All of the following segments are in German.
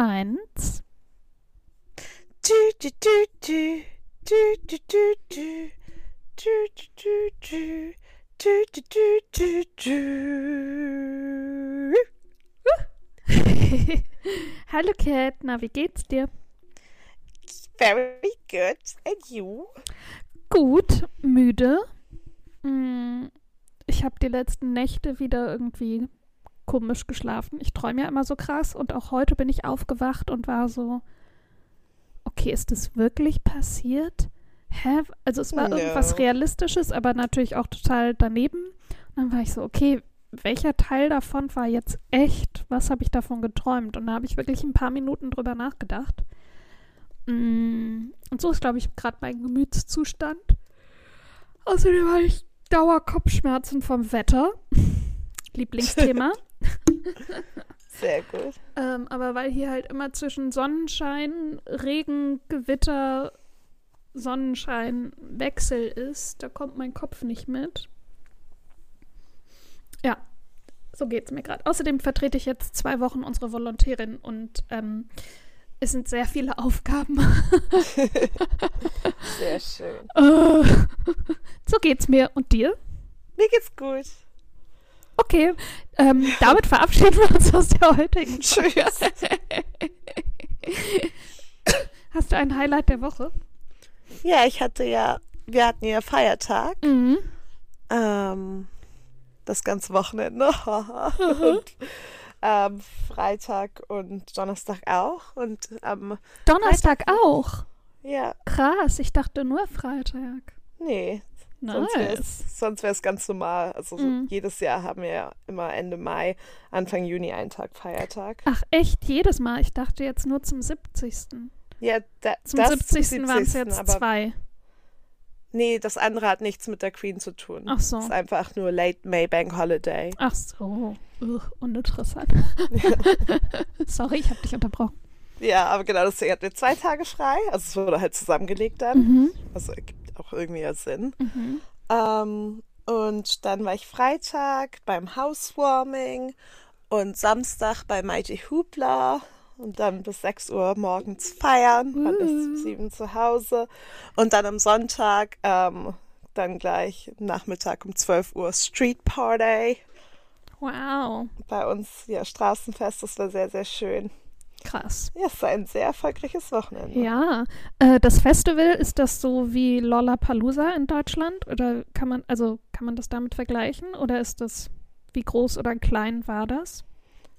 Eins. Hallo Cat, na, wie geht's dir? Very good. And you? Gut, müde. Mm, Ich habe die letzten Nächte wieder irgendwie komisch geschlafen. Ich träume ja immer so krass und auch heute bin ich aufgewacht und war so, okay, ist das wirklich passiert? Hä? Also es war Ja. irgendwas Realistisches, aber natürlich auch total daneben. Und dann war ich so, okay, welcher Teil davon war jetzt echt? Was habe ich davon geträumt? Und da habe ich wirklich ein paar Minuten drüber nachgedacht. Mm, Und so ist, glaube ich, gerade mein Gemütszustand. Außerdem habe ich Dauerkopfschmerzen vom Wetter. Lieblingsthema. Sehr gut. ähm, aber weil hier halt immer zwischen Sonnenschein, Regen, Gewitter, Sonnenschein Wechsel ist, da kommt mein Kopf nicht mit. Ja, so geht's mir gerade. Außerdem vertrete ich jetzt zwei Wochen unsere Volontärin und ähm, es sind sehr viele Aufgaben. Sehr schön. Äh, so geht's mir. Und dir? Mir geht's gut. Okay, ähm, damit verabschieden wir uns aus der heutigen Tschüss. Hast du ein Highlight der Woche? Ja, ich hatte ja, wir hatten ja Feiertag. Mhm. Ähm, das ganze Wochenende. und ähm, Freitag und Donnerstag auch. Und ähm, Donnerstag auch. ja, Krass, ich dachte nur Freitag. nee. Sonst wäre Nice. es ganz normal. Also so Mhm. jedes Jahr haben wir ja immer Ende Mai, Anfang Juni einen Tag Feiertag. Ach echt, jedes Mal. Ich dachte jetzt nur zum 70. Ja, da, Zum das 70. waren es jetzt zwei. Nee, das andere hat nichts mit der Queen zu tun. Ach so. Es ist einfach nur Late May Bank Holiday. Ach so. Ugh, uninteressant. Sorry, ich habe dich unterbrochen. Ja, aber genau deswegen hatten wir zwei Tage frei. Also es wurde halt zusammengelegt dann. Mhm. Also ergibt auch irgendwie ja Sinn. Mhm. Ähm, und dann war ich Freitag beim Housewarming und Samstag bei Mighty Hoopla und dann bis 6 Uhr morgens feiern, Uh. bis 7 zu Hause und dann am Sonntag ähm, dann gleich Nachmittag um 12 Uhr Street Party Wow. bei uns, ja, Straßenfest, das war sehr, sehr schön. Krass. Ja, es war ein sehr erfolgreiches Wochenende. Ja, äh, das Festival, ist das so wie Lollapalooza in Deutschland? Oder kann man, also kann man das damit vergleichen? Oder ist das, wie groß oder klein war das?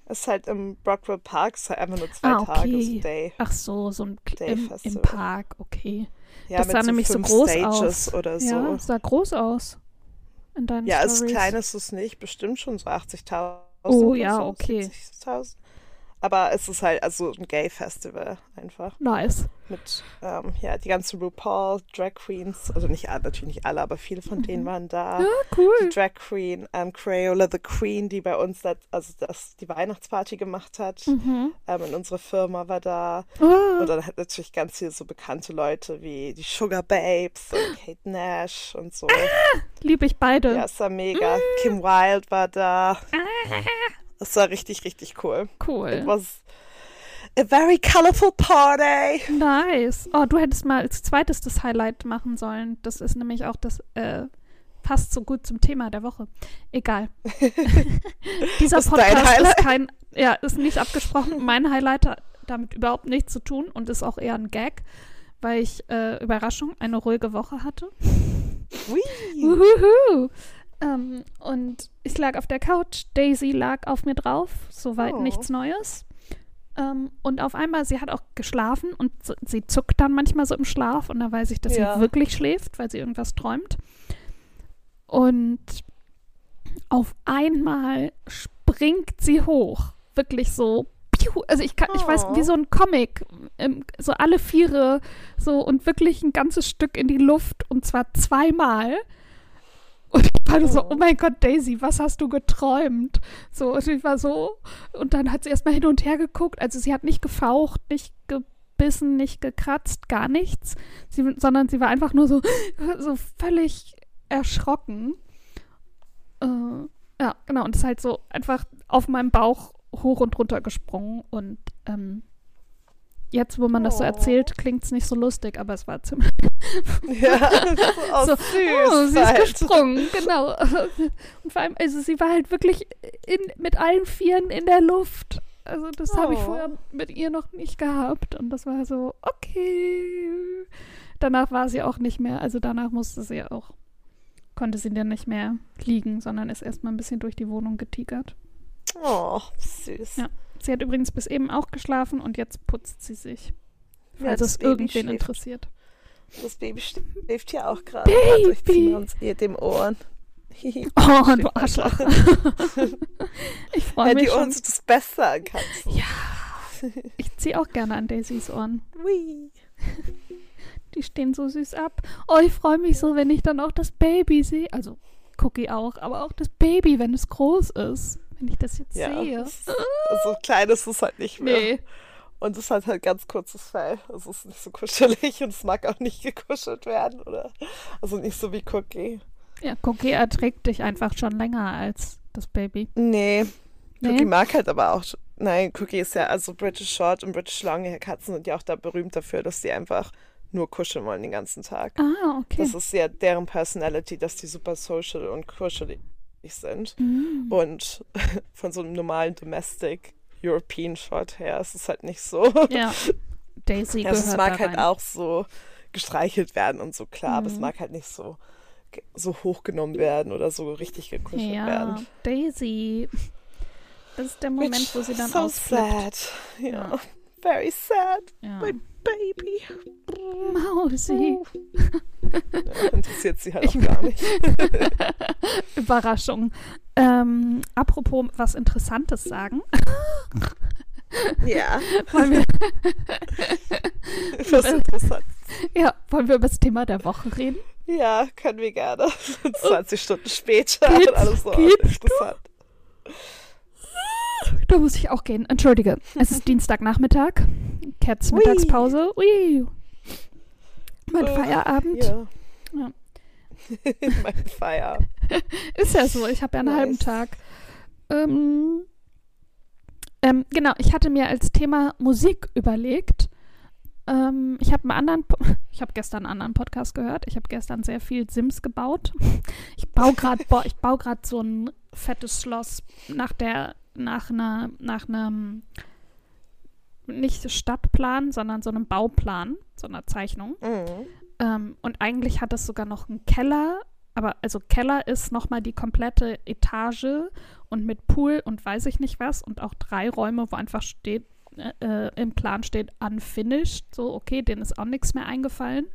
Es ist halt im Brockville Park, es ist halt einfach nur zwei Ah, Tage, okay. so Day. Ach so, so ein Day im, im. Park, okay. Ja, das sah nämlich so groß Stages aus. oder so. Ja, sah groß aus. In deinen Ja, als Stories. klein ist es nicht, bestimmt schon so 80.000. Oh, oder ja, so, okay. 70.000. Aber es ist halt also ein Gay-Festival einfach. Nice. Mit, ähm, ja, die ganzen RuPaul, Drag Queens, also nicht alle, natürlich nicht alle, aber viele von denen waren da. Ja, Die cool. Drag Queen, ähm, Crayola the Queen, die bei uns das, also das, die Weihnachtsparty gemacht hat, Mhm. ähm, in unserer Firma war da. Ah, Und dann hat natürlich ganz viele so bekannte Leute wie die Sugar Babes und Kate Nash und so. lieb ich beide. Ja, es war mega. Kim Wilde war da. Es war richtig, richtig cool. It Cool. was a very colorful party. Nice. Oh, du hättest mal als zweites das Highlight machen sollen. Das ist nämlich auch das, äh, passt so gut zum Thema der Woche. Egal. Dieser ist Podcast ist kein, ja, ist nicht abgesprochen. Mein Highlight hat damit überhaupt nichts zu tun und ist auch eher ein Gag, weil ich, äh, Überraschung, eine ruhige Woche hatte. Ui. Uhuhu. Ähm, und ich lag auf der Couch, Daisy lag auf mir drauf, soweit Oh. nichts Neues. Ähm, und auf einmal, sie hat auch geschlafen und so, sie zuckt dann manchmal so im Schlaf und da weiß ich, dass Ja. sie wirklich schläft, weil sie irgendwas träumt. Und auf einmal springt sie hoch. Wirklich so. piu. Also ich kann, ich weiß, Oh. wie so ein Comic. ähm, So alle Viere so und wirklich ein ganzes Stück in die Luft und zwar zweimal. Und ich war nur so, Oh. mein Gott, Daisy, was hast du geträumt? So, und ich war so, und dann hat sie erstmal hin und her geguckt. Also sie hat nicht gefaucht, nicht gebissen, nicht gekratzt, gar nichts. Sie, sondern sie war einfach nur so, so völlig erschrocken. Äh, ja, genau, und ist halt so einfach auf meinem Bauch hoch und runter gesprungen und ähm, jetzt, wo man das so Oh. erzählt, klingt es nicht so lustig, aber es war ziemlich Ja, oh, so, süß. oh, sie ist halt. gesprungen, genau. Und vor allem, also sie war halt wirklich in, mit allen Vieren in der Luft. Also das habe ich Oh. vorher mit ihr noch nicht gehabt. Und das war so, okay. Danach war sie auch nicht mehr, also danach musste sie auch, konnte sie dann nicht mehr liegen, sondern ist erstmal ein bisschen durch die Wohnung getigert. Oh, süß. Ja. Sie hat übrigens bis eben auch geschlafen und jetzt putzt sie sich. Ja, Falls das es Baby irgendwen schläft. interessiert. Das Baby schläft hier auch gerade. Baby! Uns ihr dem Ohren. Oh, du Arschloch. ich freue Ja, mich die schon. Ohren sind das Beste an Katzen. Ja. Ich ziehe auch gerne an Daisys Ohren. Die stehen so süß ab. Oh, ich freue mich so, wenn ich dann auch das Baby sehe. Also Cookie auch, aber auch das Baby, wenn es groß ist. Wenn ich das jetzt Ja, sehe. also klein ist es halt nicht mehr. Nee. Und es hat halt ganz kurzes Fell. Es ist nicht so kuschelig und es mag auch nicht gekuschelt werden, oder? Also nicht so wie Cookie. Ja, Cookie erträgt dich einfach schon länger als das Baby. Nee. Nee? Cookie mag halt aber auch. Nein, Cookie ist ja, also British Short und British Longhair Katzen sind ja auch da berühmt dafür, dass die einfach nur kuscheln wollen den ganzen Tag. Ah, okay. Das ist ja deren Personality, dass die super social und kuschelig sind. Mm. Und von so einem normalen Domestic European Shorthair ist es halt nicht so. Ja. Daisy Also es mag halt rein. auch so gestreichelt werden und so klar, aber es Mhm. mag halt nicht so so hochgenommen werden oder so richtig gekuschelt Ja, werden. Daisy. Das ist der Moment, Which wo sie dann so ausflippt. sad. Ja. Ja. Very sad. Ja. My baby. Mausi. Ja, interessiert sie halt Ich- auch gar nicht. Überraschung. Ähm, apropos was Interessantes sagen. Ja, Wollen wir, was interessant. ja, wollen wir über das Thema der Woche reden? Ja, können wir gerne. 20 Stunden später Geht's? und alles so interessant. Da muss ich auch gehen. Entschuldige. Es ist Dienstagnachmittag. Cats Ui. Mittagspause. Ui. Mein Äh, Feierabend. Ja. Ja. mein Feier. Ist ja so. Ich habe ja einen Nice. halben Tag. Ähm, ähm, genau, ich hatte mir als Thema Musik überlegt. Ähm, ich habe einen anderen, Po- ich habe gestern einen anderen Podcast gehört. Ich habe gestern sehr viel Sims gebaut. Ich baue gerade, ich baue gerade so ein fettes Schloss nach der, nach einer, nach einem nicht Stadtplan, sondern so einem Bauplan, so einer Zeichnung. Mhm. Ähm, und eigentlich hat es sogar noch einen Keller, aber also Keller ist nochmal die komplette Etage und mit Pool und weiß ich nicht was und auch drei Räume, wo einfach steht, äh, äh, im Plan steht unfinished. So, okay, denen ist auch nichts mehr eingefallen,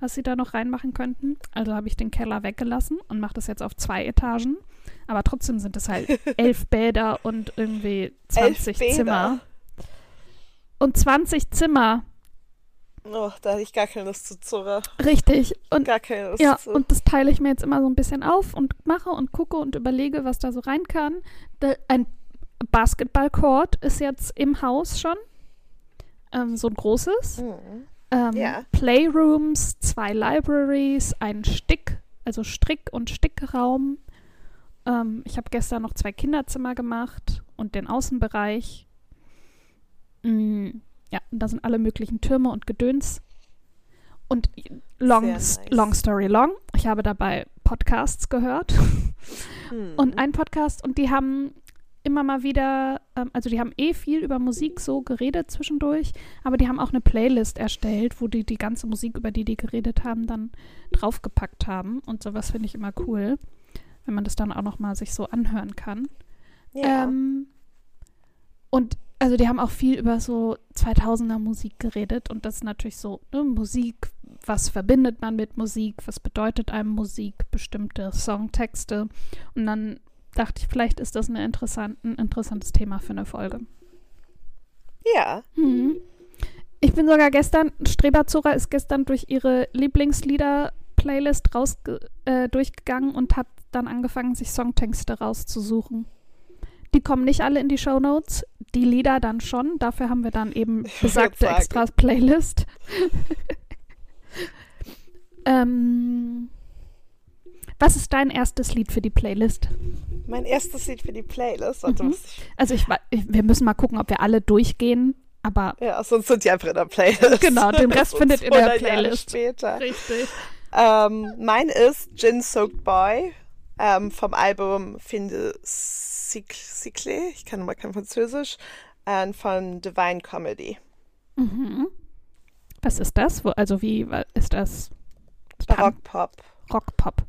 was sie da noch reinmachen könnten. Also habe ich den Keller weggelassen und mache das jetzt auf zwei Etagen. Aber trotzdem sind es halt elf Bäder und irgendwie 20 Bäder? Zimmer. Und 20 Zimmer, Oh, da hatte ich gar keine Lust zu Zurre. richtig. Und Gar keine Lust Ja, zu. und das teile ich mir jetzt immer so ein bisschen auf und mache und gucke und überlege, was da so rein kann. Ein Basketballcourt ist jetzt im Haus schon. Ähm, so ein großes. Mhm. Ähm, Ja. Playrooms, zwei Libraries, ein Stick, also Strick- und Stickraum. Ähm, ich habe gestern noch zwei Kinderzimmer gemacht und den Außenbereich. Mm, ja, und da sind alle möglichen Türme und Gedöns. Und long, nice. long story long, ich habe dabei Podcasts gehört Mhm. und ein Podcast und die haben immer mal wieder, ähm, also die haben eh viel über Musik so geredet zwischendurch, aber die haben auch eine Playlist erstellt, wo die die ganze Musik, über die die geredet haben, dann draufgepackt haben und sowas finde ich immer cool, wenn man das dann auch noch mal sich so anhören kann. ja. Ähm, und also die haben auch viel über so 2000er Musik geredet und das ist natürlich so ne, Musik, was verbindet man mit Musik, was bedeutet einem Musik, bestimmte Songtexte und dann dachte ich, vielleicht ist das eine interessant, ein interessantes Thema für eine Folge. ja. Mhm. Ich bin sogar gestern, Streberzora ist gestern durch ihre Lieblingslieder-Playlist raus, äh, durchgegangen und hat dann angefangen, sich Songtexte rauszusuchen. Die kommen nicht alle in die Shownotes, die Lieder dann schon. Dafür haben wir dann eben besagte extra Playlist. ähm, was ist dein erstes Lied für die Playlist? Mein erstes Lied für die Playlist. Warte, Mhm. muss ich Also ich, wir müssen mal gucken, ob wir alle durchgehen, Aber Ja, sonst sind die einfach in der Playlist. Genau, den Rest findet ihr in der 100 Jahre Playlist. Später. richtig. Ähm, mein ist Gin Soaked Boy ähm, vom Album Finde Cycle, ich kann mal kein Französisch, äh, von Divine Comedy. Mhm. Was ist das? Wo, also wie ist das? Barockpop. Rockpop.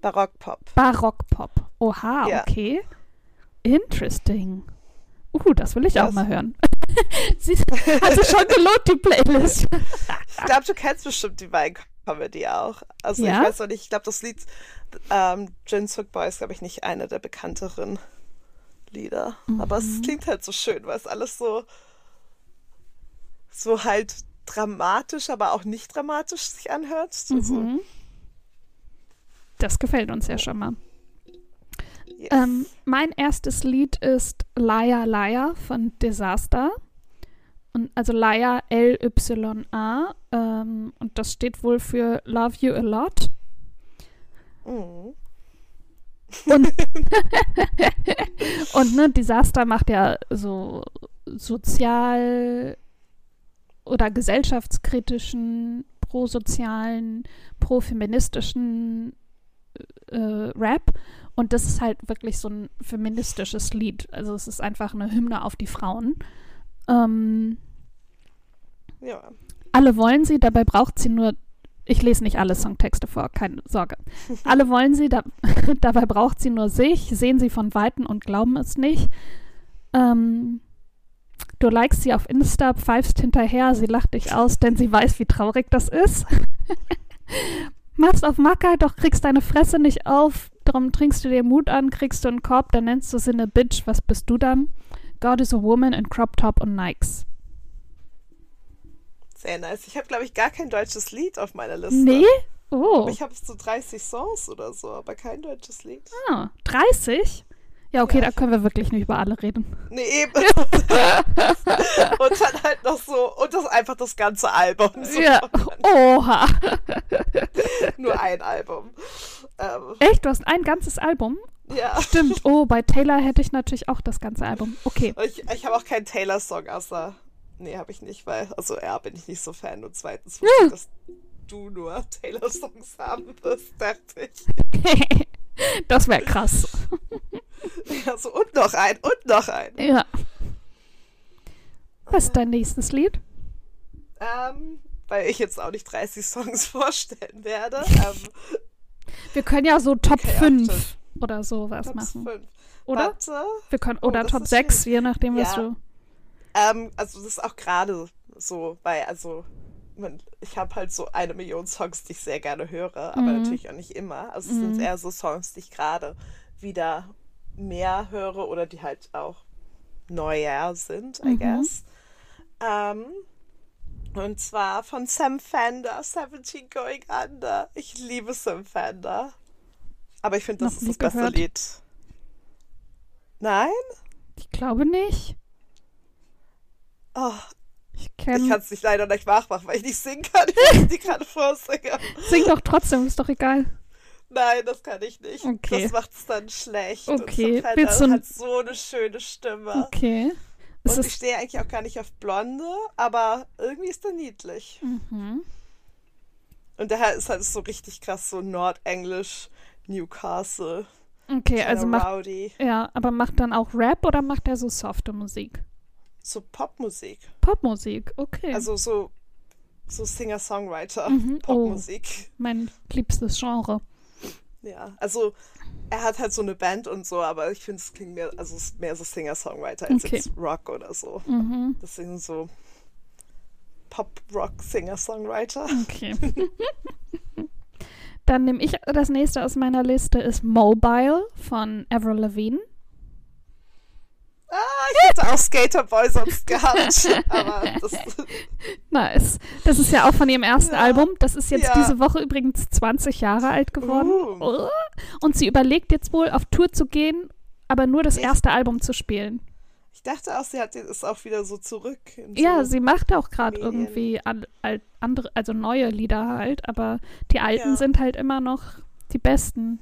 Barockpop. Barockpop. Oha, Ja. okay. Interesting. Uh, das will ich auch Das- mal hören. Sie hat sich schon gelohnt, die Playlist. Ich glaube, du kennst bestimmt Divine Comedy auch. Also Ja? ich weiß noch nicht, ich glaube, das Lied ähm, Gin Soaked Boy ist, glaube ich, nicht eine der bekannteren Lieder. Aber Mhm. es klingt halt so schön, weil es alles so, so halt dramatisch, aber auch nicht dramatisch sich anhört. Also, Mhm. Das gefällt uns ja schon mal. yes. Ähm, mein erstes Lied ist Liar Liar von Disaster. Und also Liar L-Y-A. Ähm, und das steht wohl für Love You a Lot. Mhm. Und, und ne, Disaster macht ja so sozial oder gesellschaftskritischen, prosozialen, profeministischen äh, Rap. Und das ist halt wirklich so ein feministisches Lied. Also es ist einfach eine Hymne auf die Frauen. Ähm, Ja. alle wollen sie, dabei braucht sie nur. Ich lese nicht alle Songtexte vor, keine Sorge. Alle wollen sie, da, dabei braucht sie nur sich, sehen sie von Weitem und glauben es nicht. Ähm, du likest sie auf Insta, pfeifst hinterher, sie lacht dich aus, denn sie weiß, wie traurig das ist. Machst auf Macker, doch kriegst deine Fresse nicht auf, darum trinkst du dir Mut an, kriegst du einen Korb, dann nennst du sie eine Bitch, was bist du dann? God is a woman in Crop Top und Nikes. Sehr nice. Ich habe, glaube ich, gar kein deutsches Lied auf meiner Liste. Nee? Oh. Ich habe so 30 Songs oder so, aber kein deutsches Lied. Ah, 30? Ja, okay, Ja, da können wir wirklich nicht über alle reden. Nee, eben. und dann halt noch so, und das einfach das ganze Album. So Ja. Oha. Nur ein Album. Ähm, Echt? Du hast ein ganzes Album? Ja. Stimmt. Oh, bei Taylor hätte ich natürlich auch das ganze Album. Okay. Ich, ich habe auch keinen Taylor-Song außer. Nee, habe ich nicht, weil, also ja, bin ich nicht so Fan. Und zweitens ich, dass du nur Taylor-Songs haben wirst, dachte ich. das wäre krass. Ja, so, und noch ein, und noch ein. Ja. Was ist dein nächstes Lied? Ähm, weil ich jetzt auch nicht 30 Songs vorstellen werde. Ähm, Wir können ja so Top Okay, 5 Oder sowas Top machen. 5. Oder? Warte. Wir können, Oh, oder das Top ist 6, schwierig. je nachdem, was Ja. du. Ähm, also das ist auch gerade so, weil also ich habe halt so eine Million Songs, die ich sehr gerne höre, aber Mhm. natürlich auch nicht immer. Also es sind eher so Songs, die ich gerade wieder mehr höre oder die halt auch neuer sind, I Mhm. guess. Ähm, und zwar von Sam Fender, 17 Going Under. Ich liebe Sam Fender. Aber ich finde, das ist das beste gehört. Lied. Nein? Ich glaube nicht. Oh, Ich Ich kann es nicht leider nicht nachmachen, weil ich nicht singen kann. Ich muss die gerade vorsingen. Sing doch trotzdem, ist doch egal. Nein, das kann ich nicht. Okay. Das macht es dann schlecht. Okay, Und willst du- hat so eine schöne Stimme. Okay. Es Und ich ist. stehe eigentlich auch gar nicht auf Blonde, aber irgendwie ist er niedlich. Mhm. Und der ist halt so richtig krass, so Nordenglisch, Newcastle, Okay, also kleiner macht. Rowdy. Ja, aber macht dann auch Rap oder macht er so softe Musik? So Popmusik. Popmusik, okay. Also so, so Singer-Songwriter, Mhm, oh. Popmusik. mein liebstes Genre. Ja, also er hat halt so eine Band und so, aber ich finde, es klingt mehr, also mehr so Singer-Songwriter als Okay. jetzt Rock oder so. Mhm. Das sind so Pop-Rock-Singer-Songwriter. Okay. Dann nehme ich das nächste aus meiner Liste ist Mobile von Avril Lavigne. Ah, ich hätte auch Skaterboy sonst gehabt, aber das, Nice. Das ist ja auch von ihrem ersten Ja. Album. Das ist jetzt Ja. diese Woche übrigens 20 Jahre alt geworden. Uh. Und sie überlegt jetzt wohl, auf Tour zu gehen, aber nur das erste Album zu spielen. Ich dachte auch, sie hat ist auch wieder so zurück. Ja, so, sie macht auch gerade irgendwie an, al- andere, also neue Lieder halt, aber die alten Ja. sind halt immer noch die besten.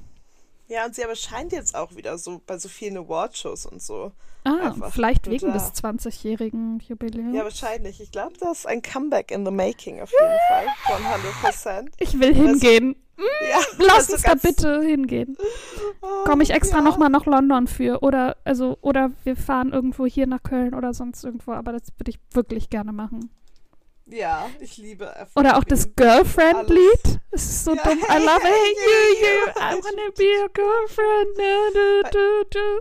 Ja, und sie aber scheint jetzt auch wieder so bei so vielen Awardshows und so. Ah, vielleicht wegen da. des 20-jährigen Jubiläums. Ja, wahrscheinlich. Ich glaube, das ist ein Comeback in the making auf jeden Fall. 100%. ich will hingehen. Ja, Lass also uns da bitte hingehen. Oh, Komme ich extra ja. nochmal nach London für. Oder, also, oder wir fahren irgendwo hier nach Köln oder sonst irgendwo, aber das würde ich wirklich gerne machen. Ja, ich liebe F Oder auch das. Girlfriend-Lied. Es ist so Ja, dumm. I hey, love hey, it. You, you. you, I wanna be a girlfriend. Du, du, du.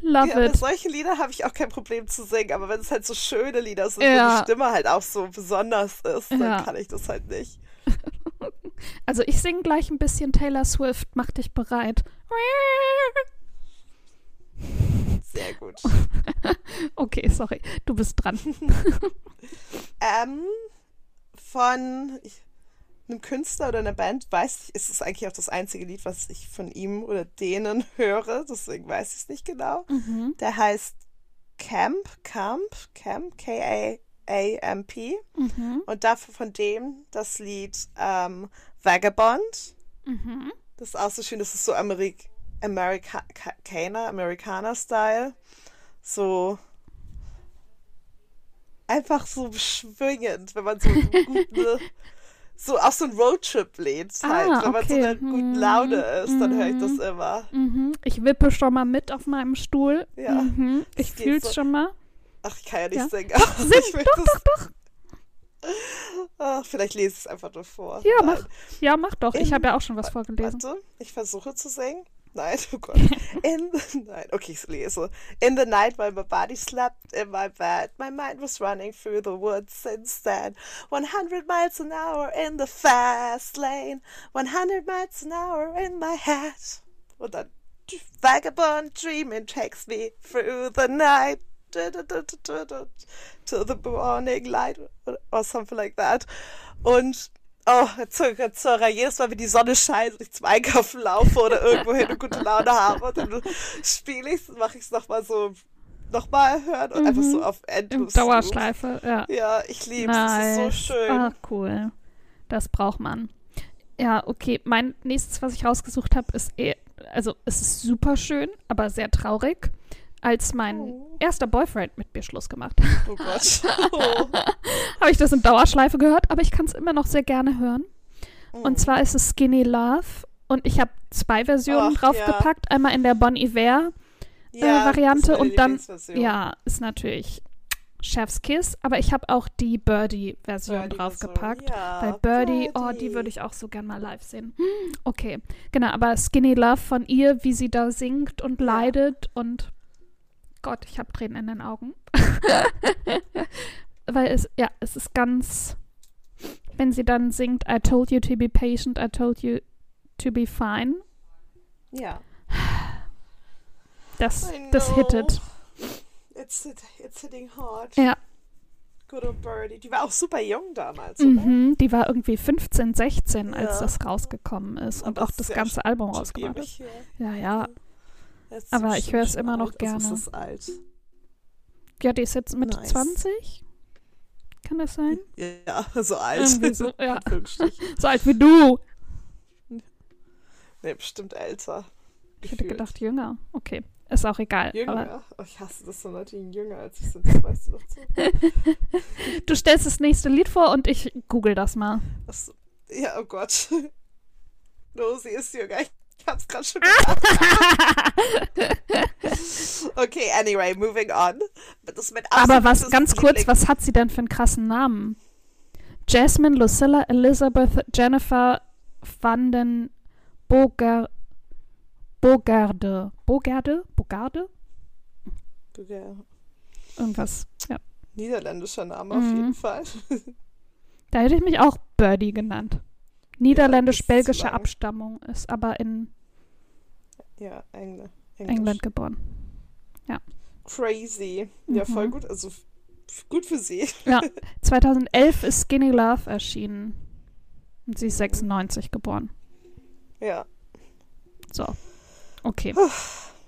Love Ja, it. solchen Lieder habe ich auch kein Problem zu singen, aber wenn es halt so schöne Lieder sind, wo Ja. die Stimme halt auch so besonders ist, dann kann ich das halt nicht. Also ich singe gleich ein bisschen Taylor Swift. Mach dich bereit. Sehr gut. Okay, sorry. Du bist dran. ähm, von einem Künstler oder einer Band, weiß ich, ist es eigentlich auch das einzige Lied, was ich von ihm oder denen höre, deswegen weiß ich es nicht genau. Mhm. Der heißt Camp, Camp, Camp, K-A-A-M-P. Mhm. Und dafür von dem das Lied ähm, Vagabond. Mhm. Das ist auch so schön, das ist so Amerik Amerikaner, Amerikaner-Style. So einfach so schwingend, wenn man so guten, so auch so ein Roadtrip-Lied halt. Ah, wenn man so okay. in einer guten Mhm. Laune ist, dann höre ich das Mhm. immer. Mhm. Ich wippe schon mal mit auf meinem Stuhl. Ja. Mhm. Ich fühl's so. schon mal. Ach, ich kann ja nicht Ja. singen. Sing, ich will doch, das, doch, doch. Ach, vielleicht lese ich es einfach nur vor. Ja, Nein. mach. Ja, mach doch. Ich In- habe ja auch schon was vorgelesen. Warte, ich versuche zu singen. Nein, oh Gott. In the, nein, okay, ich lese. In the night while my body slept in my bed, my mind was running through the woods instead. 100 miles an hour in the fast lane, 100 miles an hour in my head. Und dann vagabond dreaming takes me through the night. To the morning light or something like that. Und Oh, Zora, Zora, jedes Mal, wenn die Sonne scheint und ich zum Einkaufen laufe oder irgendwo hin und gute Laune habe, dann spiele ich es, mache ich es nochmal so, nochmal hören und einfach so auf Im Endlos. Dauerschleife, ja. Ja, ich liebe es, es ist so Nice. schön. Ach, cool. Das braucht man. Ja, okay. Mein nächstes, was ich rausgesucht habe, ist eher, also es ist super schön, aber sehr traurig, als mein Oh. erster Boyfriend mit mir Schluss gemacht hat. Oh Gott. Oh. habe ich das in Dauerschleife gehört, aber ich kann es immer noch sehr gerne hören. Oh. Und zwar ist es Skinny Love und ich habe zwei Versionen Ach, draufgepackt. Einmal in der Bon Iver Ja, Variante und dann-. Ja, ist natürlich Chef's Kiss, aber ich habe auch die Birdie-Version Birdie-Version, draufgepackt. ja, Weil Birdie, oh, die Birdie. würde ich auch so gern mal live sehen. Hm, Okay, genau, aber Skinny Love von ihr, wie sie da singt und Ja. leidet und Gott, ich habe Tränen in den Augen. Weil es, ja, es ist ganz, wenn sie dann singt, I told you to be patient, I told you to be fine, Ja. das, das hittet. It's, hit- it's hitting hard. Ja. Good old Birdie. Die war auch super jung damals? Mhm, die war irgendwie 15, 16, als Ja. das rausgekommen ist und Aber auch das ja ganze Album rausgebracht ist. Ja, ja. Das ist Aber ich hör's schon immer noch alt. Also gerne. es ist alt. Ja, die ist jetzt Mitte Nice. 20. Kann das sein? Ja, so alt. So, ja. So alt wie du. Nee, bestimmt älter. Ich hätte gedacht jünger. Okay, ist auch egal. Jünger? Oh, ich hasse das, so Leute, die jünger als ich sind. Das weißt du doch so. du stellst das nächste Lied vor und ich google das mal. Das, ja, oh Gott. No, sie ist jünger. Ich hab's gerade schon gesagt. okay, anyway, moving on. Aber was, ganz kurz, Lieblings- was hat sie denn für einen krassen Namen? Jasmine, Lucilla, Elizabeth, Jennifer van den Bogar Bogarde. Bogarde? Bogarde? Ja, Irgendwas. Ja. Niederländischer Name auf Mhm. jeden Fall. Da hätte ich mich auch Birdie genannt. Das Niederländisch-belgische ist zu lang. Abstammung, ist aber in Ja, Engl Englisch. England geboren. Crazy. Ja, Mhm. voll gut. Also gut für sie. Ja, 2011 ist Skinny Love erschienen. Und sie ist 96 geboren. Ja. So. Okay.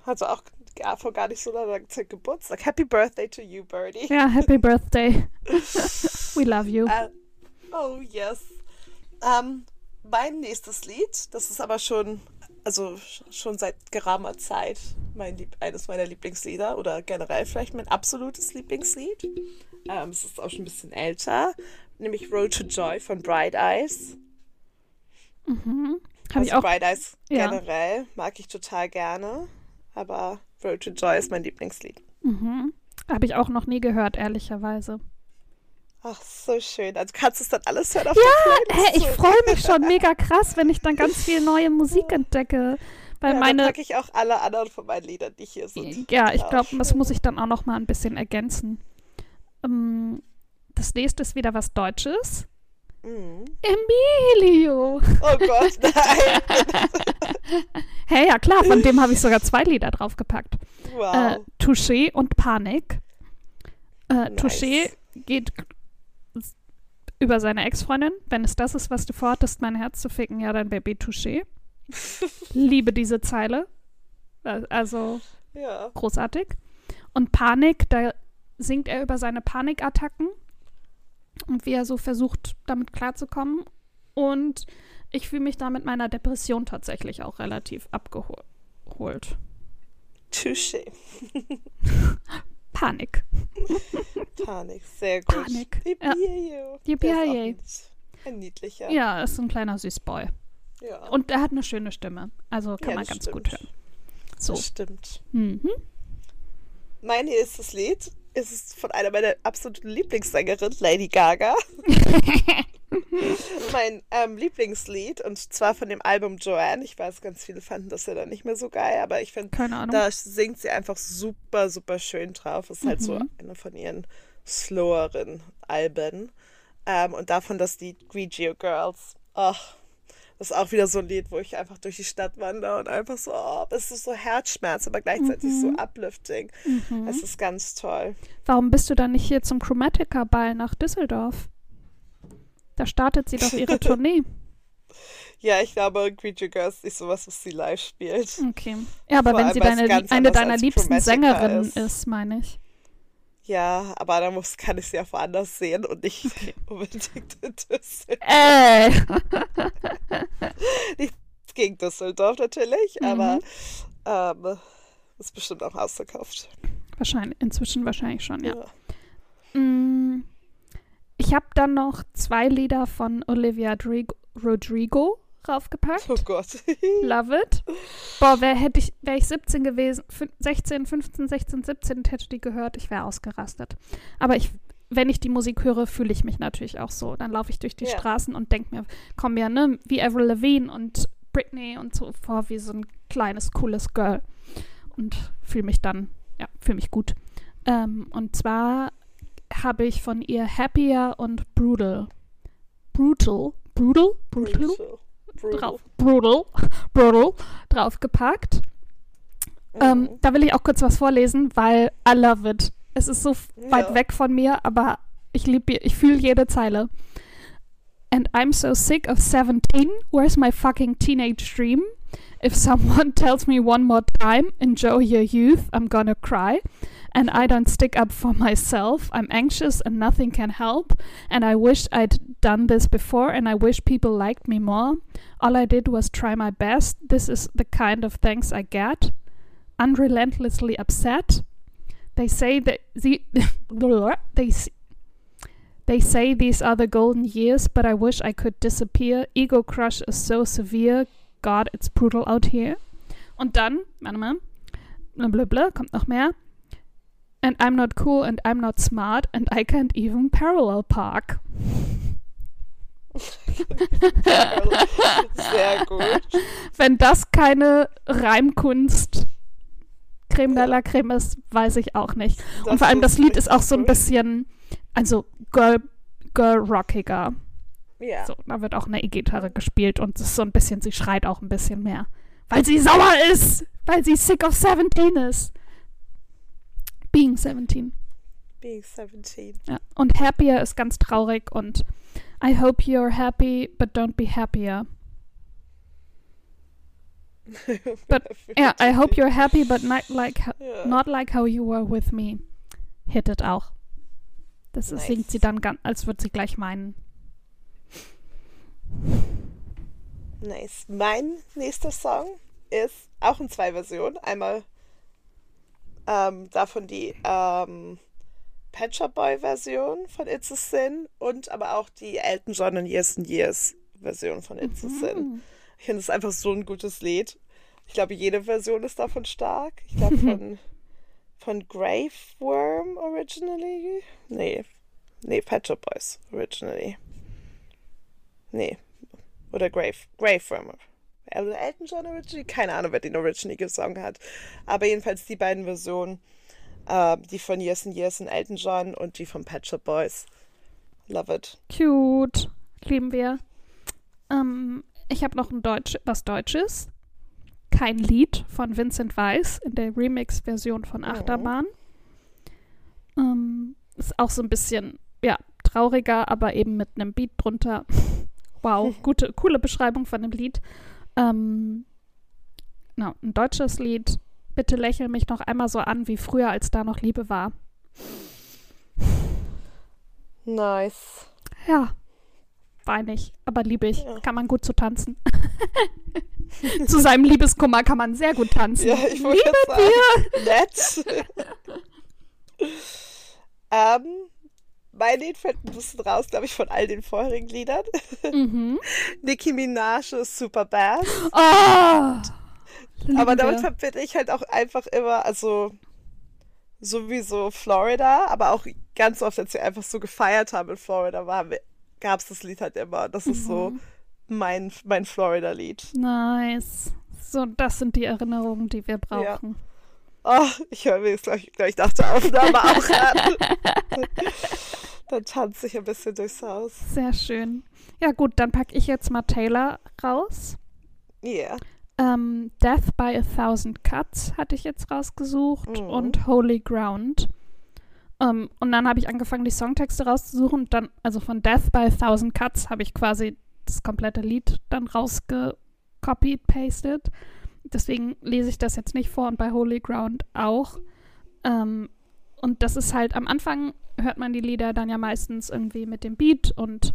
Also auch gar, vor gar nicht so langer Zeit Geburtstag. Happy Birthday to you, Birdie. Ja, happy birthday. We love you. Äh, oh, yes. Ähm, mein nächstes Lied, das ist aber schon also schon seit geraumer Zeit mein Lieb eines meiner Lieblingslieder oder generell vielleicht mein absolutes Lieblingslied. Ähm, es ist auch schon ein bisschen älter, nämlich Road to Joy von Bright Eyes. Mhm. Habe Also ich auch. Bright Eyes Ja. generell mag ich total gerne, aber Road to Joy ist mein Lieblingslied. Mhm. Habe ich auch noch nie gehört, ehrlicherweise. Ach, so schön. Also kannst du es dann alles hören auf Ja, Hä, ich freue mich schon mega krass, wenn ich dann ganz viel neue Musik entdecke. Weil ja, dann meine, packe ich auch alle anderen von meinen Liedern, die hier sind. ja, ich drauf. glaube, das muss ich dann auch noch mal ein bisschen ergänzen. Ähm, das nächste ist wieder was Deutsches. Mhm. Emilio. Oh Gott, nein. Hey, ja klar, von dem habe ich sogar zwei Lieder draufgepackt. Wow. Äh, Touché und Panik. Äh, Nice. Touché geht über seine Ex-Freundin. Wenn es das ist, was du vorhattest, mein Herz zu ficken, ja, dann Baby Touché. Liebe diese Zeile. Äh, Also ja. großartig. Und Panik, da singt er über seine Panikattacken und wie er so versucht, damit klarzukommen. Und ich fühle mich da mit meiner Depression tatsächlich auch relativ abgeholt. Touché. Panik. Panik, sehr gut. Panik, ja. Emilio. Yippie ist. Ein niedlicher. Ja, ist ein kleiner Süßboy. ja. Und er hat eine schöne Stimme. Also kann Ja, man das ganz stimmt. gut hören. So. Das stimmt. Mhm. Mein nächstes Lied ist es von einer meiner absoluten Lieblingssängerinnen, Lady Gaga. mein ähm, Lieblingslied und zwar von dem Album Joanne. Ich weiß, ganz viele fanden das ja dann nicht mehr so geil, aber ich finde, da singt sie einfach super, super schön drauf. Ist halt so Mhm. eine von ihren sloweren Alben. Ähm, und davon das Lied Grigio Girls. Ach, das ist auch wieder so ein Lied, wo ich einfach durch die Stadt wandere und einfach so, oh, es ist so Herzschmerz, aber gleichzeitig so uplifting. Mhm. Es ist ganz toll. Warum bist du dann nicht hier zum Chromatica-Ball nach Düsseldorf? Da startet sie doch ihre Tournee. Ja, ich glaube, Grigio Girls ist nicht sowas, was sie live spielt. Okay. Ja, aber Vor wenn sie deine, eine deiner liebsten Sängerinnen ist. ist, meine ich. Ja, aber da muss, kann ich sie auch woanders sehen und nicht unbedingt in Düsseldorf. Ey! Nichts gegen Düsseldorf natürlich, Mhm. aber ähm, ist bestimmt auch ausverkauft. Wahrscheinlich, inzwischen wahrscheinlich schon, ja. Ja. Mm, Ich habe dann noch zwei Lieder von Olivia Drig- Rodrigo raufgepackt. Oh Gott. Love it. Boah, wär, hätte ich, wäre ich 17 gewesen, fün- 16, 15, 16, 17 und hätte die gehört, ich wäre ausgerastet. Aber ich, wenn ich die Musik höre, fühle ich mich natürlich auch so. Dann laufe ich durch die Ja. Straßen und denke mir, komm mir, ne, wie Avril Lavigne und Britney und so vor, wie so ein kleines, cooles Girl. Und fühle mich dann, ja, fühle mich gut. Ähm, und zwar habe ich von ihr Happier und Brutal. Brutal? Brutal? Brutal? Brutal. Brutal. drauf, brutal, brutal draufgepackt. Ähm, Mhm. da will ich auch kurz was vorlesen, weil I love it. Es ist so f- weit Ja. weg von mir, aber ich liebe, ich fühle jede Zeile. And I'm so sick of 17. Where's my fucking teenage dream? If someone tells me one more time, enjoy your youth, I'm gonna cry. And I don't stick up for myself. I'm anxious and nothing can help. And I wish I'd done this before and I wish people liked me more. All I did was try my best. This is the kind of thanks I get. Unrelentlessly upset. They say that the they they say these are the golden years, but I wish I could disappear. Ego crush is so severe. God, it's brutal out here. Und dann, warte mal, blablabla, kommt noch mehr. And I'm not cool and I'm not smart and I can't even parallel park. Sehr gut. Wenn das keine Reimkunst Creme de la Creme ist, weiß ich auch nicht. Und vor allem das Lied ist auch so ein bisschen, also Girl, Girl rockiger. Ja. So, da wird auch eine E-Gitarre gespielt und es ist so ein bisschen, sie schreit auch ein bisschen mehr. Weil sie sauer ist! Weil sie sick of 17 ist. Being 17. Being 17. Ja. Und happier ist ganz traurig und I hope you're happy, but don't be happier. But yeah, I hope you're happy, but not like Ja. not like how you were with me. Hit it auch. Das ist, singt Nice. sie dann ganz, als würde sie gleich meinen. Nice. Mein nächster Song ist auch in zwei Versionen. Einmal ähm, davon die ähm, Pet Shop Boy Version von It's a Sin und aber auch die Elton John and Years and Years Version von It's a Sin. Mhm. Ich finde es einfach so ein gutes Lied. Ich glaube, jede Version ist davon stark. Ich glaube, von, von Grave Worm originally. Nee. Nee, Pet Shop Boys originally. Nee. Oder Grave, Grave Worm. Also Elton John originally? Keine Ahnung, wer den originally gesungen hat. Aber jedenfalls die beiden Versionen. Äh, die von Years and Years und Elton John und die von Pet Shop Boys. Love it. Cute. Lieben wir. Ähm, ich habe noch ein Deutsch, was Deutsches. Kein Lied von Vincent Weiss in der Remix-Version von Achterbahn. Ähm, ist auch so ein bisschen, ja, trauriger, aber eben mit einem Beat drunter. wow, gute, coole Beschreibung von dem Lied. Ähm, na, ein deutsches Lied. Bitte lächel mich noch einmal so an, wie früher, als da noch Liebe war. Nice. Ja, weinig, aber liebe ich. Ja. Kann man gut zu tanzen. zu seinem Liebeskummer kann man sehr gut tanzen. Ja, ich wollte sagen. Nett. ähm, mein Lied fällt ein bisschen raus, glaube ich, von all den vorherigen Liedern. Mhm. Nicki Minaj ist super Bass. Oh, Aber damit verbinde ich halt auch einfach immer, also sowieso Florida, aber auch ganz oft, als wir einfach so gefeiert haben in Florida, gab es das Lied halt immer. Das ist so Mhm. mein, mein Florida-Lied. Nice. So, das sind die Erinnerungen, die wir brauchen. Oh, ich höre mir jetzt gleich, gleich nach der Aufnahme auch an. Dann tanze ich ein bisschen durchs Haus. Sehr schön. Ja, gut, dann packe ich jetzt mal Taylor raus. Yeah. Ähm, Death by a Thousand Cuts hatte ich jetzt rausgesucht Mhm. und Holy Ground. Ähm, und dann habe ich angefangen, die Songtexte rauszusuchen. Und dann, also von Death by a Thousand Cuts habe ich quasi das komplette Lied dann rausgecopied, pasted. Deswegen lese ich das jetzt nicht vor und bei Holy Ground auch. Ähm, und das ist halt am Anfang hört man die Lieder dann ja meistens irgendwie mit dem Beat und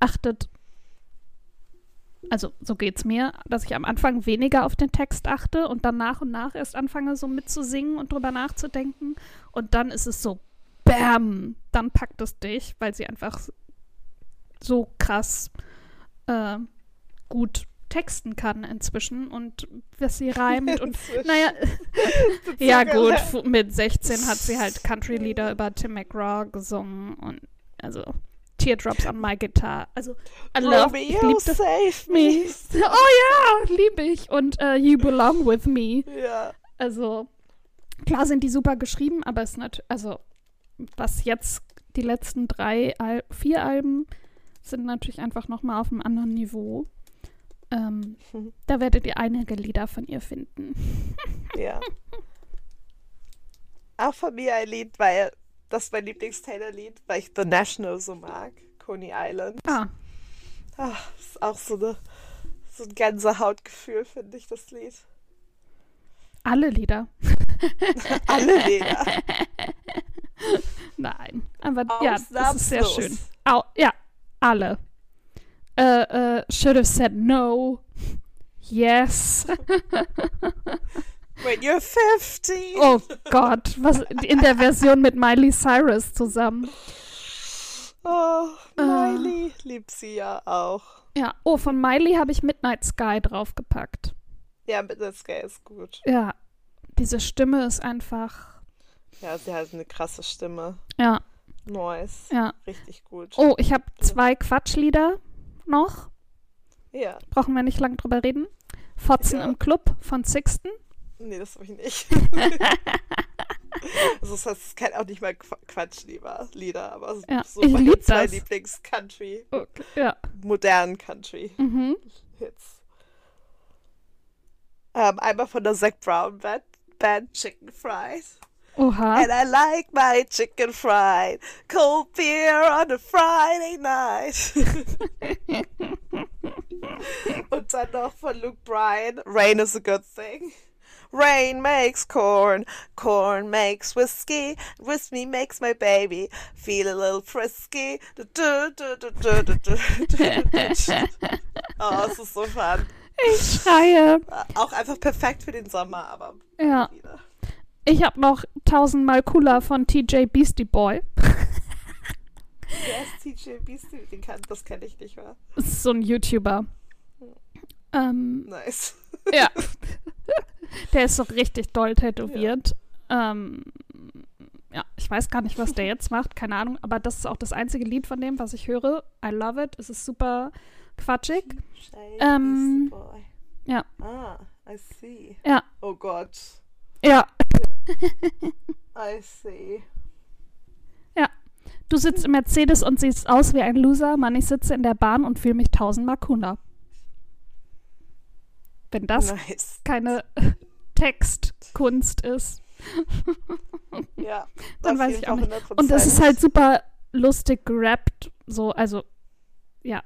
achtet also so geht's mir, dass ich am Anfang weniger auf den Text achte und dann nach und nach erst anfange, so mitzusingen und drüber nachzudenken. Und dann ist es so, bam, dann packt es dich, weil sie einfach so krass äh, gut texten kann inzwischen und was sie reimt und naja, ja gut, mit 16 hat sie halt Country-Lieder über Tim McGraw gesungen und also Teardrops on my guitar. Also I love, ich Romeo, lieb das. save Me. Oh ja, liebe ich. Und äh, You Belong With Me. Ja. Also, klar sind die super geschrieben, aber es ist natürlich, also, was jetzt die letzten drei, vier Alben sind natürlich einfach nochmal auf einem anderen Niveau. Ähm, Mhm. da werdet ihr einige Lieder von ihr finden. Ja. Auch von mir ein Lied, weil das ist mein Lieblings-Taylor-Lied, weil ich The National so mag. Coney Island. Ah, Ah, ist auch so, eine, so ein Gänsehautgefühl, finde ich, das Lied. alle Lieder. Alle Lieder. Nein, aber ja, das ist sehr schön. Au, ja, alle. Äh, äh, should have said no. Yes. When you're 50. Oh Gott, was in der Version mit Miley Cyrus zusammen. Oh, Ah. Miley. Liebt sie ja auch. Ja, oh, von Miley habe ich Midnight Sky draufgepackt. Ja, der Sky ist gut. Ja, diese Stimme ist einfach. Ja, sie hat eine krasse Stimme. Ja, Noise. ja. Richtig gut. Oh, ich habe zwei Quatschlieder noch. Ja. Brauchen wir nicht lang drüber reden. Fotzen Ja. im Club von Sixten. Nee, das habe ich nicht. also das heißt, es kann auch nicht mal Qu Quatschlieder, Lieder, aber so- Ja, so ich meine lieb zwei. Lieblings-Country, Okay. Ja. modernen Country-Hits. Mhm. Ähm, einmal von der Zac Brown Band, Band Chicken Fried. Oha. And I like my chicken fried. Cold beer on a Friday night. Und dann noch von Luke Bryan. Rain is a good thing. Rain makes corn, corn makes whiskey, whiskey makes my baby feel a little frisky. oh, es ist so fun. Ich schreie. Auch einfach perfekt für den Sommer, aber. Ja. Wieder. Ich habe noch tausendmal cooler von TJ Beastie Boy. Wer ist TJ Beastie? Den kann, das kenne ich nicht, wa? Das ist so ein YouTuber. Ähm, Nice. ja. Der ist so richtig doll tätowiert. Ähm, ja, ich weiß gar nicht, was der jetzt macht, keine Ahnung, aber das ist auch das einzige Lied von dem, was ich höre. I love it. Es ist super quatschig. TJ Ähm, Boy. ja. Ah, I see. Ja, Oh Gott. Ja. I see. Du sitzt im Mercedes und siehst aus wie ein Loser. Mann, ich sitze in der Bahn und fühle mich tausendmal cooler. Wenn das nice. keine Textkunst ist. Ja. Dann weiß ich auch nicht. Und das ist 100%. halt super lustig gerappt. So, also, ja.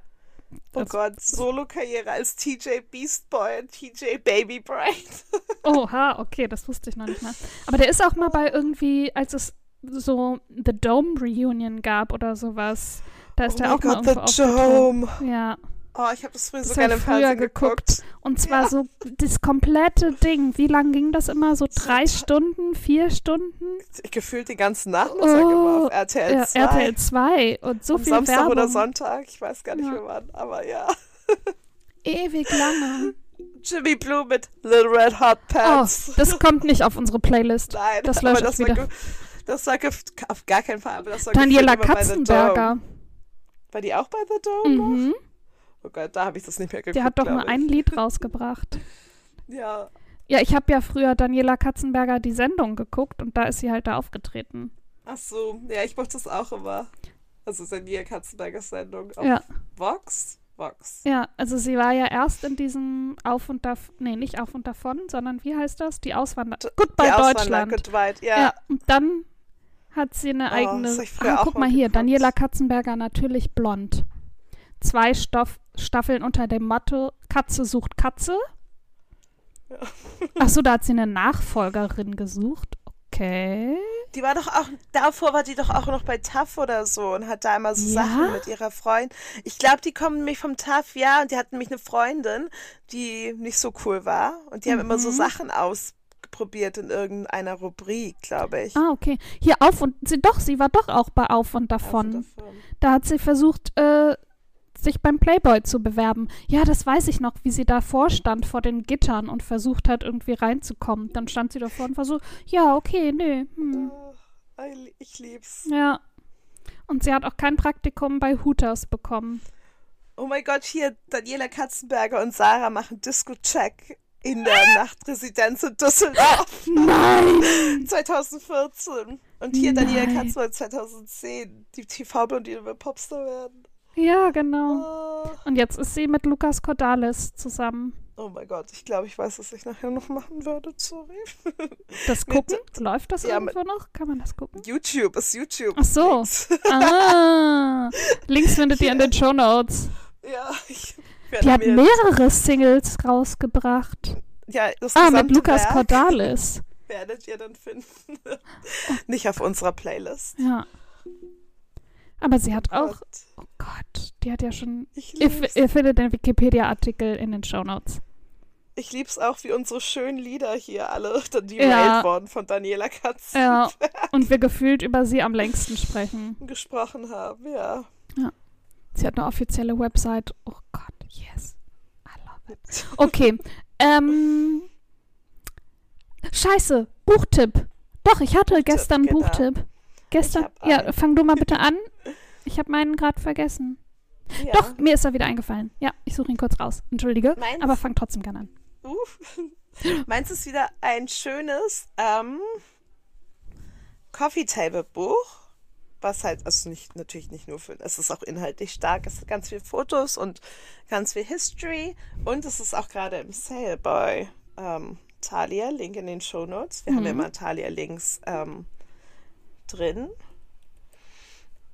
Oh Gott, Solo-Karriere als TJ Beast Boy und TJ Baby Bright. Oha, okay, das wusste ich noch nicht mal. Aber der ist auch mal bei irgendwie, als es so The Dome Reunion gab oder sowas. Da ist oh der auch mal Gott, irgendwo The. Dome. Ja. Oh, ich habe das früher Das so gerne früher geguckt. geguckt. Und zwar Ja. so das komplette Ding. Wie lang ging das immer? So drei Stunden, vier Stunden? Gefühlt den ganzen Nachmittag immer Oh, auf RTL Ja, 2. RTL 2 und so Am viel Samstag Werbung. oder Sonntag, ich weiß gar nicht Ja. mehr wann, aber ja. Ewig lange. Jimmy Blue mit Little Red Hot Oh, Pants. das kommt nicht auf unsere Playlist. Nein, das lösche das ich wieder. das war auf gar keinen Fall, aber das war Daniela immer. Katzenberger. War die auch bei The Dome? noch? Oh Gott, da habe ich das nicht mehr geguckt. Die hat doch nur ich. ein Lied rausgebracht. Ja. Ja, ich habe ja früher Daniela Katzenberger die Sendung geguckt und da ist sie halt da aufgetreten. Ach so, ja, ich mochte das auch immer. Also Daniela Katzenbergers Sendung auf Ja. Vox? Vox. Ja, also sie war ja erst in diesem Auf und Davon, nee, nicht Auf und Davon, sondern wie heißt das? Die Auswander. Goodbye Die Deutschland. Goodbye, Ja. ja. und dann hat sie eine Oh, eigene. das hab ich früher Ah, auch guck mal mal hier. Daniela Katzenberger natürlich blond. Zwei Stoff Staffeln unter dem Motto Katze sucht Katze. Ja. Ach so, da hat sie eine Nachfolgerin gesucht. Okay. Die war doch auch, davor war die doch auch noch bei TAF oder so und hat da immer so Ja? Sachen mit ihrer Freundin. Ich glaube, die kommen nämlich vom TAF, ja, und die hatten nämlich eine Freundin, die nicht so cool war. Und die haben immer so Mhm. Sachen ausprobiert in irgendeiner Rubrik, glaube ich. Ah, okay. Hier auf und sie doch, sie war doch auch bei Auf und Davon. davon. Da hat sie versucht, äh, sich beim Playboy zu bewerben. Ja, das weiß ich noch, wie sie davor stand vor den Gittern und versucht hat, irgendwie reinzukommen. Dann stand sie davor und war so, ja, okay, nö. Hm. Oh, ich lieb's. Ja. Und sie hat auch kein Praktikum bei Hooters bekommen. Oh mein Gott, hier Daniela Katzenberger und Sarah machen Disco-Check in der Nachtresidenz in Düsseldorf. Nein! 2014. Und hier Daniela Nein. Katzenberger 2010. Die TV-Blondine will Popstar werden. Ja, genau. Oh. Und jetzt ist sie mit Lukas Cordalis zusammen. oh mein Gott, ich glaube, ich weiß, was ich nachher noch machen würde. Sorry. Das Mit- Gucken? Läuft das Ja, irgendwo noch? Kann man das gucken? YouTube ist YouTube. Ach so. Links. Ah, Links findet ihr in den Show Notes. ja, ich werde Die hat mehrere Singles rausgebracht. ja, das Ah, mit Lukas Werk Cordalis. werdet ihr dann finden. Nicht auf unserer Playlist. Ja. Aber sie hat auch. Gott, Oh Gott, die hat ja schon. ich Ihr, lieb's. ihr findet den Wikipedia-Artikel in den Show Notes. Ich lieb's auch, wie unsere schönen Lieder hier alle dann Ja. worden von Daniela Katz Ja. Und wir gefühlt über sie am längsten sprechen. gesprochen haben. Ja. Sie hat eine offizielle Website. Oh Gott, yes. I love it. Okay. ähm. Scheiße, Buchtipp. Doch, ich hatte gestern genau. Buchtipp. Gestern. Ja, fang du mal bitte an. Ich habe meinen gerade vergessen. ja. Doch, mir ist er wieder eingefallen. Ja, ich suche ihn kurz raus. Entschuldige, Meins? aber fang trotzdem gerne an. Uh. Meins ist wieder ein schönes ähm, Coffee Table Buch. Was halt, also nicht, natürlich nicht nur für, es ist auch inhaltlich stark, es hat ganz viele Fotos und ganz viel History und es ist auch gerade im Sale bei ähm, Thalia, Link in den Show Notes. Wir haben ja Mhm. immer Thalia-Links ähm, drin.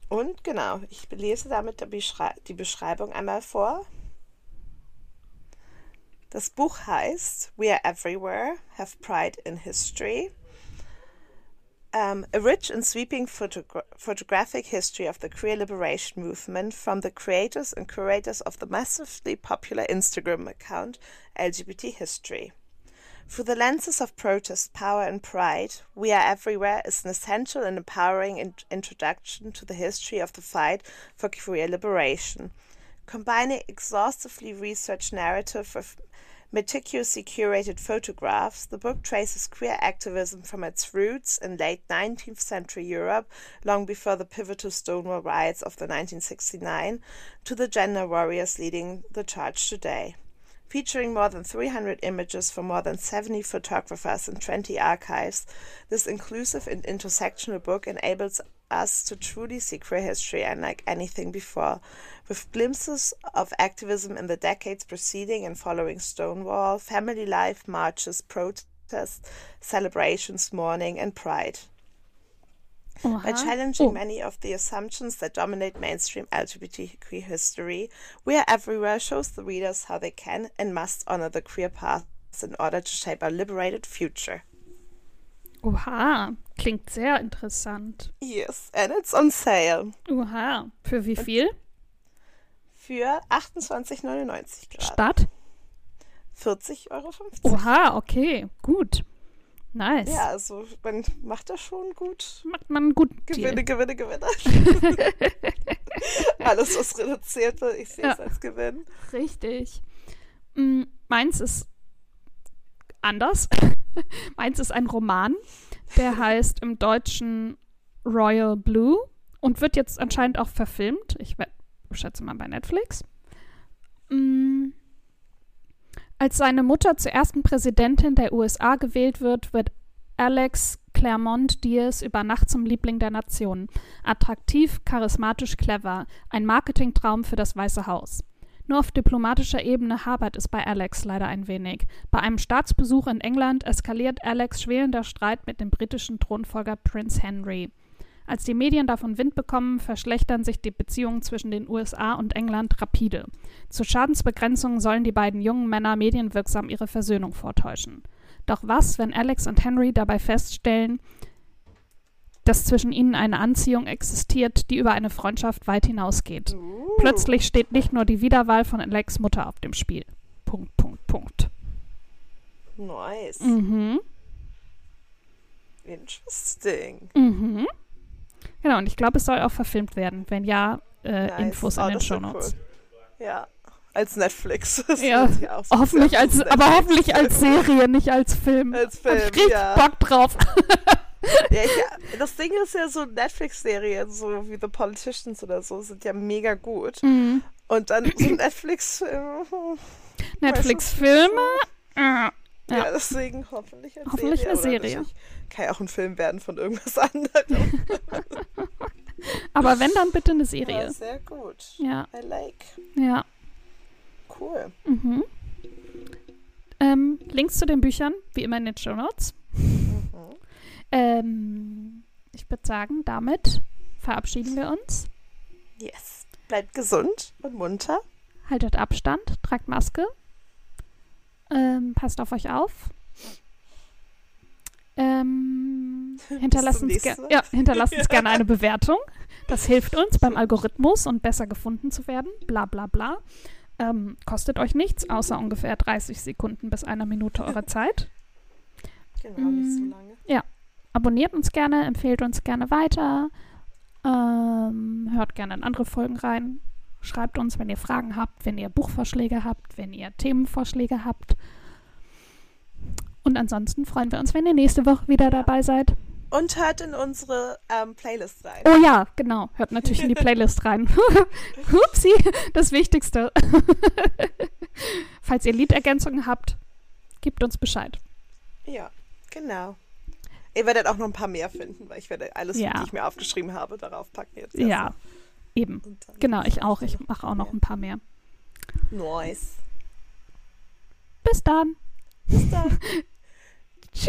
Und genau, ich lese damit die, Beschrei die Beschreibung einmal vor. Das Buch heißt We Are Everywhere, Have Pride in History. Um, a rich and sweeping photogra- photographic history of the queer liberation movement from the creators and curators of the massively popular Instagram account LGBT History. Through the lenses of protest, power, and pride, We Are Everywhere is an essential and empowering in- introduction to the history of the fight for queer liberation. Combining exhaustively researched narrative with meticulously curated photographs, the book traces queer activism from its roots in late 19th century Europe, long before the pivotal Stonewall riots of the 1969, to the gender warriors leading the charge today. Featuring more than 300 images from more than 70 photographers and 20 archives, this inclusive and intersectional book enables us to truly see queer history unlike anything before, with glimpses of activism in the decades preceding and following Stonewall, family life, marches, protests, celebrations, mourning, and pride. By challenging Oh. many of the assumptions that dominate mainstream LGBTQ history, We Are Everywhere shows the readers how they can and must honor the queer paths in order to shape a liberated future. Oha, klingt sehr interessant. Yes, and it's on sale Oha, für wie viel? für 28,99 gerade. Stadt? 40,50 Euro. Oha, okay, gut. Nice. Ja, also man macht das schon gut. Macht man guten Gewinne, Deal. Gewinne, Gewinne. Alles, was reduziert wird, ich sehe es Ja. als Gewinn. Richtig. Mm, meins ist anders. meins ist ein Roman, der heißt im Deutschen Royal Blue und wird jetzt anscheinend auch verfilmt. Ich schätze mal bei Netflix. Mm, als seine Mutter zur ersten Präsidentin der USA gewählt wird, wird Alex Claremont Diaz über Nacht zum Liebling der Nation. Attraktiv, charismatisch, clever. Ein Marketingtraum für das Weiße Haus. Nur auf diplomatischer Ebene habert es bei Alex leider ein wenig. Bei einem Staatsbesuch in England eskaliert Alex schwelender Streit mit dem britischen Thronfolger Prince Henry. Als die Medien davon Wind bekommen, verschlechtern sich die Beziehungen zwischen den USA und England rapide. Zur Schadensbegrenzung sollen die beiden jungen Männer medienwirksam ihre Versöhnung vortäuschen. Doch was, wenn Alex und Henry dabei feststellen, dass zwischen ihnen eine Anziehung existiert, die über eine Freundschaft weit hinausgeht? Uh, Plötzlich steht nicht nur die Wiederwahl von Alex Mutter auf dem Spiel. Punkt, Punkt, Punkt. Nice. Mhm. Interesting. Mhm. Genau, und ich glaube, es soll auch verfilmt werden. Wenn ja, äh, Nice. Infos Oh, in den das Show wär Notes. Cool. Ja, als Netflix. Das Ja, auch so Hoffentlich als, an aber Netflix. hoffentlich als Serie, nicht als Film. Als Hab Film, ich richtig ja. Bock drauf. Ja, ich, das Ding ist ja so Netflix-Serien, so wie The Politicians oder so, sind ja mega gut. Mhm. Und dann so hm, Netflix-Filme? Äh, Ja. Ja. deswegen hoffentlich als Hoffentlich Serie. eine Serie. Kann ja auch ein Film werden von irgendwas anderem. aber wenn, dann bitte eine Ja, Serie. sehr gut. Ja, I like. ja. Cool. Mhm. Ähm, Links zu den Büchern, wie immer in den Show Notes. Mhm. Ähm, ich würde sagen, damit verabschieden wir uns. Yes. Bleibt gesund und munter. Haltet Abstand, tragt Maske. Ähm, passt auf euch auf. Ähm, hinterlasst uns, Mal. ja, hinterlasst uns Ja. gerne eine Bewertung. Das hilft uns beim Algorithmus und besser gefunden zu werden. Bla bla bla. Ähm, kostet euch nichts, außer ungefähr 30 Sekunden bis einer Minute eurer Zeit. Genau, nicht so Mm. lange. Abonniert uns gerne, empfehlt uns gerne weiter. Ähm, hört gerne in andere Folgen rein. Schreibt uns, wenn ihr Fragen habt, wenn ihr Buchvorschläge habt, wenn ihr Themenvorschläge habt. Und ansonsten freuen wir uns, wenn ihr nächste Woche wieder dabei seid. Und hört in unsere ähm, Playlist rein. Oh ja, genau. Hört natürlich in die Playlist rein. Upsi, das Wichtigste. Falls ihr Liedergänzungen habt, gebt uns Bescheid. Ja, genau. Ihr werdet auch noch ein paar mehr finden, weil ich werde alles, Ja. die ich mir aufgeschrieben habe, darauf packen jetzt. Ja, erst eben. Genau, ich auch. Ich mache auch noch ein paar mehr. Nice. Bis dann. Bis dann. Tschüss.